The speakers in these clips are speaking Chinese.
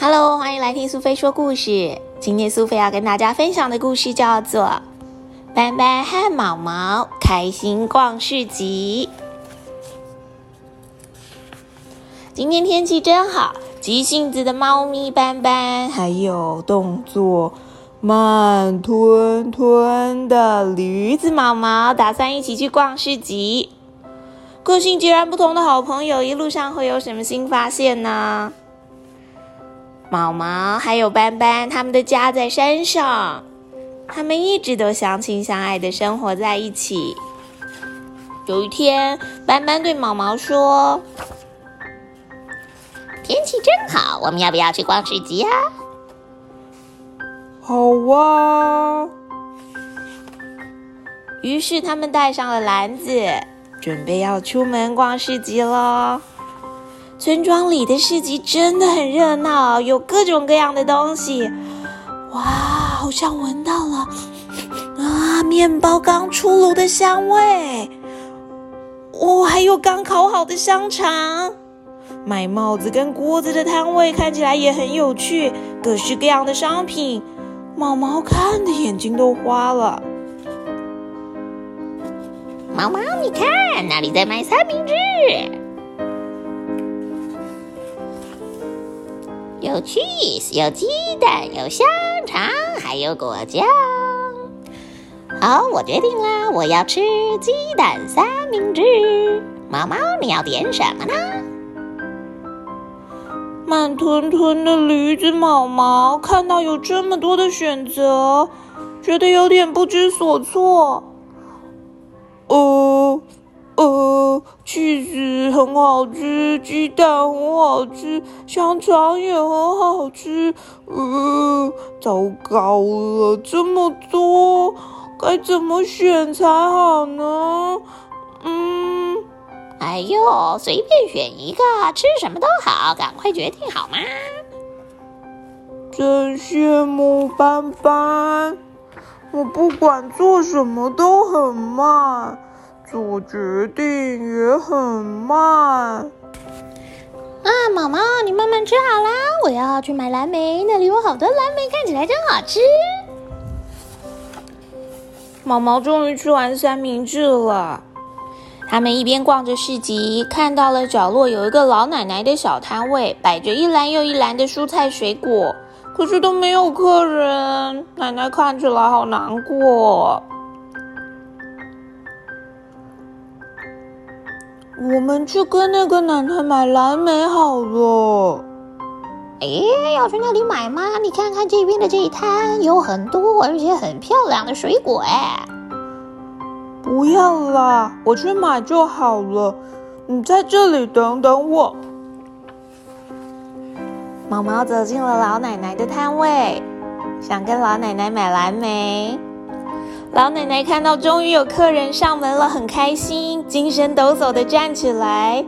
Hello，欢迎来听苏菲说故事。今天苏菲要跟大家分享的故事叫做《斑斑和毛毛开心逛市集》。今天天气真好，急性子的猫咪斑斑，还有动作慢吞吞的驴子毛毛，打算一起去逛市集。个性截然不同的好朋友，一路上会有什么新发现呢？毛毛还有斑斑，他们的家在山上，他们一直都相亲相爱的生活在一起。有一天，斑斑对毛毛说：“天气真好，我们要不要去逛市集啊？”“好啊！”于是他们带上了篮子，准备要出门逛市集喽。村庄里的市集真的很热闹，有各种各样的东西。哇，好像闻到了啊，面包刚出炉的香味。哦，还有刚烤好的香肠。卖帽子跟锅子的摊位看起来也很有趣，各式各样的商品，毛毛看的眼睛都花了。毛毛，你看那里在卖三明治。有 cheese，有鸡蛋，有香肠，还有果酱。好，我决定了，我要吃鸡蛋三明治。毛毛，你要点什么呢？慢吞吞的驴子毛毛看到有这么多的选择，觉得有点不知所措。哦。呃，气子很好吃，鸡蛋很好吃，香肠也很好吃。呃，糟糕了，这么多，该怎么选才好呢？嗯，哎呦，随便选一个，吃什么都好，赶快决定好吗？真羡慕斑斑，我不管做什么都很慢。做决定也很慢。啊，毛毛，你慢慢吃好啦！我要去买蓝莓，那里有好多蓝莓，看起来真好吃。毛毛终于吃完三明治了。他们一边逛着市集，看到了角落有一个老奶奶的小摊位，摆着一篮又一篮的蔬菜水果，可是都没有客人。奶奶看起来好难过。我们去跟那个奶奶买蓝莓好了。哎，要去那里买吗？你看看这边的这一摊，有很多而且很漂亮的水果哎。不要啦，我去买就好了。你在这里等等我。毛毛走进了老奶奶的摊位，想跟老奶奶买蓝莓。老奶奶看到终于有客人上门了，很开心，精神抖擞的站起来。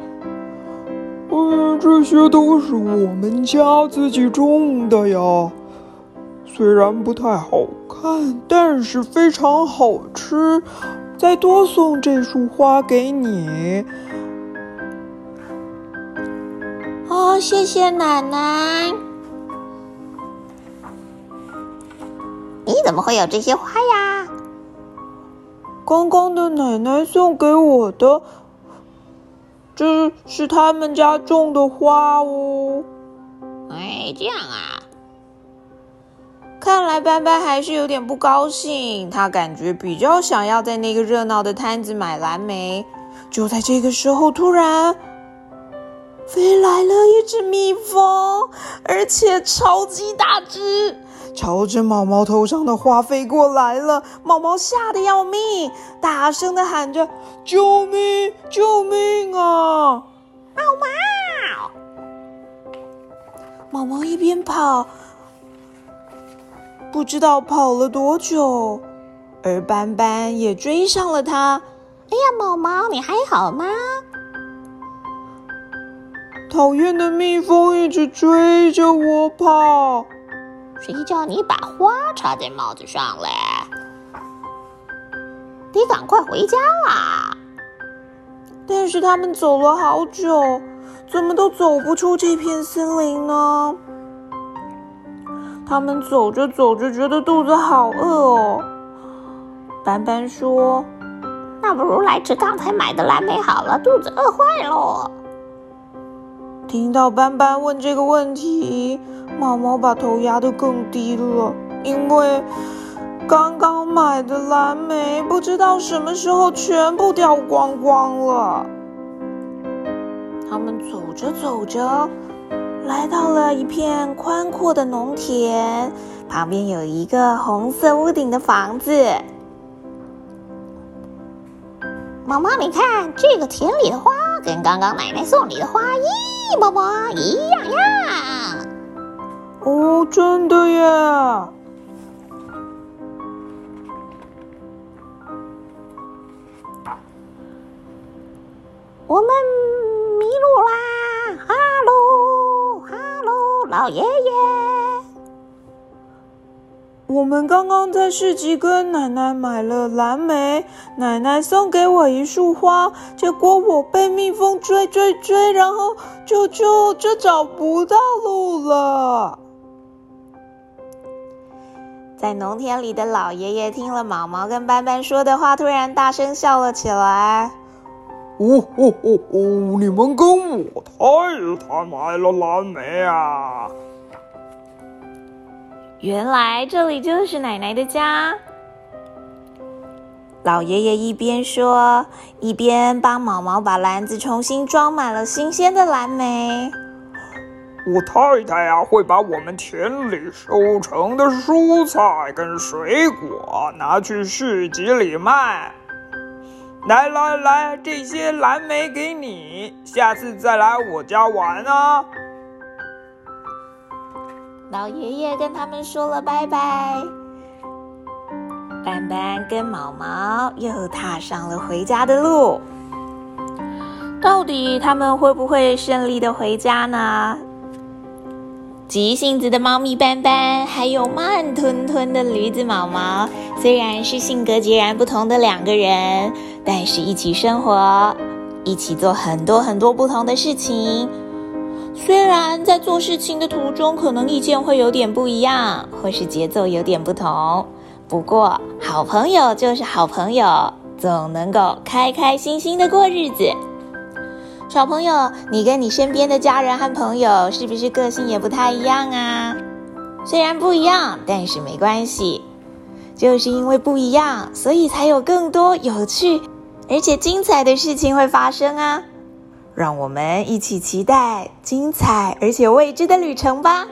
嗯，这些都是我们家自己种的呀，虽然不太好看，但是非常好吃。再多送这束花给你。哦，谢谢奶奶。你怎么会有这些花呀？刚刚的奶奶送给我的，这是他们家种的花哦。哎，这样啊，看来斑斑还是有点不高兴。他感觉比较想要在那个热闹的摊子买蓝莓。就在这个时候，突然飞来了一只蜜蜂，而且超级大只。朝着毛毛头上的花飞过来了，毛毛吓得要命，大声的喊着：“救命！救命啊！”毛毛，毛毛一边跑，不知道跑了多久，而斑斑也追上了他。哎呀，毛毛，你还好吗？讨厌的蜜蜂一直追着我跑。谁叫你把花插在帽子上嘞？得赶快回家啦！但是他们走了好久，怎么都走不出这片森林呢？他们走着走着，觉得肚子好饿哦。斑斑说：“那不如来吃刚才买的蓝莓好了，肚子饿坏了。”听到斑斑问这个问题，毛毛把头压得更低了，因为刚刚买的蓝莓不知道什么时候全部掉光光了。他们走着走着。来到了一片宽阔的农田，旁边有一个红色屋顶的房子。毛毛，你看这个田里的花，跟刚刚奶奶送你的花一模模一样样。哦，真的耶！我们迷路啦！哈喽！老爷爷，我们刚刚在市集跟奶奶买了蓝莓，奶奶送给我一束花，结果我被蜜蜂追追追，然后就就就找不到路了。在农田里的老爷爷听了毛毛跟斑斑说的话，突然大声笑了起来。哦哦哦哦！你们跟我太太买了蓝莓啊！原来这里就是奶奶的家。老爷爷一边说，一边帮毛毛把篮子重新装满了新鲜的蓝莓。我太太呀，会把我们田里收成的蔬菜跟水果拿去市集里卖。来来来，这些蓝莓给你，下次再来我家玩啊！老爷爷跟他们说了拜拜，斑斑跟毛毛又踏上了回家的路。到底他们会不会顺利的回家呢？急性子的猫咪斑斑，还有慢吞吞的驴子毛毛，虽然是性格截然不同的两个人，但是一起生活，一起做很多很多不同的事情。虽然在做事情的途中，可能意见会有点不一样，或是节奏有点不同，不过好朋友就是好朋友，总能够开开心心的过日子。小朋友，你跟你身边的家人和朋友是不是个性也不太一样啊？虽然不一样，但是没关系，就是因为不一样，所以才有更多有趣而且精彩的事情会发生啊！让我们一起期待精彩而且未知的旅程吧。